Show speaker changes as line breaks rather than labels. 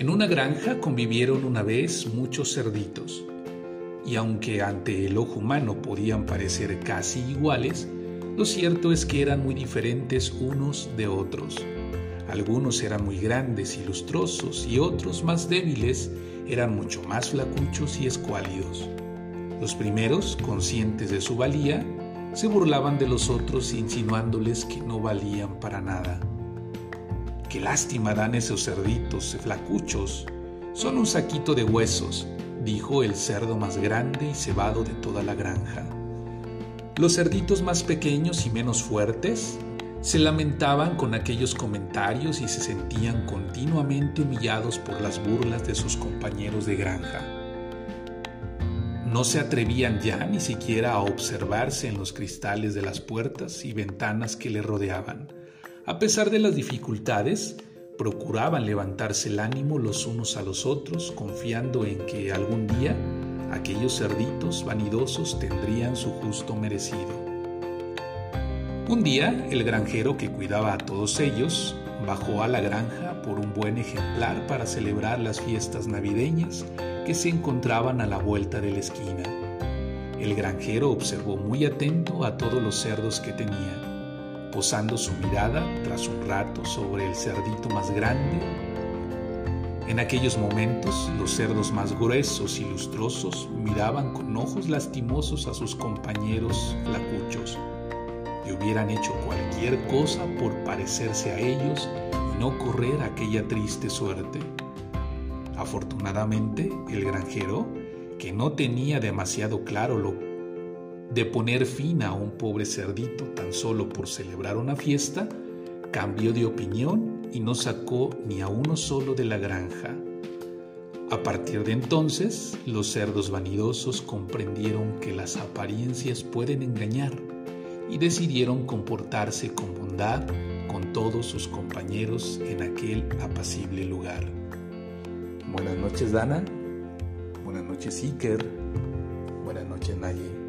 En una granja convivieron una vez muchos cerditos, y aunque ante el ojo humano podían parecer casi iguales, lo cierto es que eran muy diferentes unos de otros. Algunos eran muy grandes y lustrosos y otros más débiles eran mucho más flacuchos y escuálidos. Los primeros, conscientes de su valía, se burlaban de los otros insinuándoles que no valían para nada. Qué lástima dan esos cerditos flacuchos. Son un saquito de huesos, dijo el cerdo más grande y cebado de toda la granja. Los cerditos más pequeños y menos fuertes se lamentaban con aquellos comentarios y se sentían continuamente humillados por las burlas de sus compañeros de granja. No se atrevían ya ni siquiera a observarse en los cristales de las puertas y ventanas que le rodeaban. A pesar de las dificultades, procuraban levantarse el ánimo los unos a los otros, confiando en que algún día aquellos cerditos vanidosos tendrían su justo merecido. Un día, el granjero que cuidaba a todos ellos bajó a la granja por un buen ejemplar para celebrar las fiestas navideñas que se encontraban a la vuelta de la esquina. El granjero observó muy atento a todos los cerdos que tenía, posando su mirada tras un rato sobre el cerdito más grande. En aquellos momentos, los cerdos más gruesos y lustrosos miraban con ojos lastimosos a sus compañeros flacuchos hubieran hecho cualquier cosa por parecerse a ellos y no correr aquella triste suerte. Afortunadamente, el granjero, que no tenía demasiado claro lo de poner fin a un pobre cerdito tan solo por celebrar una fiesta, cambió de opinión y no sacó ni a uno solo de la granja. A partir de entonces, los cerdos vanidosos comprendieron que las apariencias pueden engañar y decidieron comportarse con bondad con todos sus compañeros en aquel apacible lugar. Buenas noches Dana, buenas noches Iker, buenas noches Naye.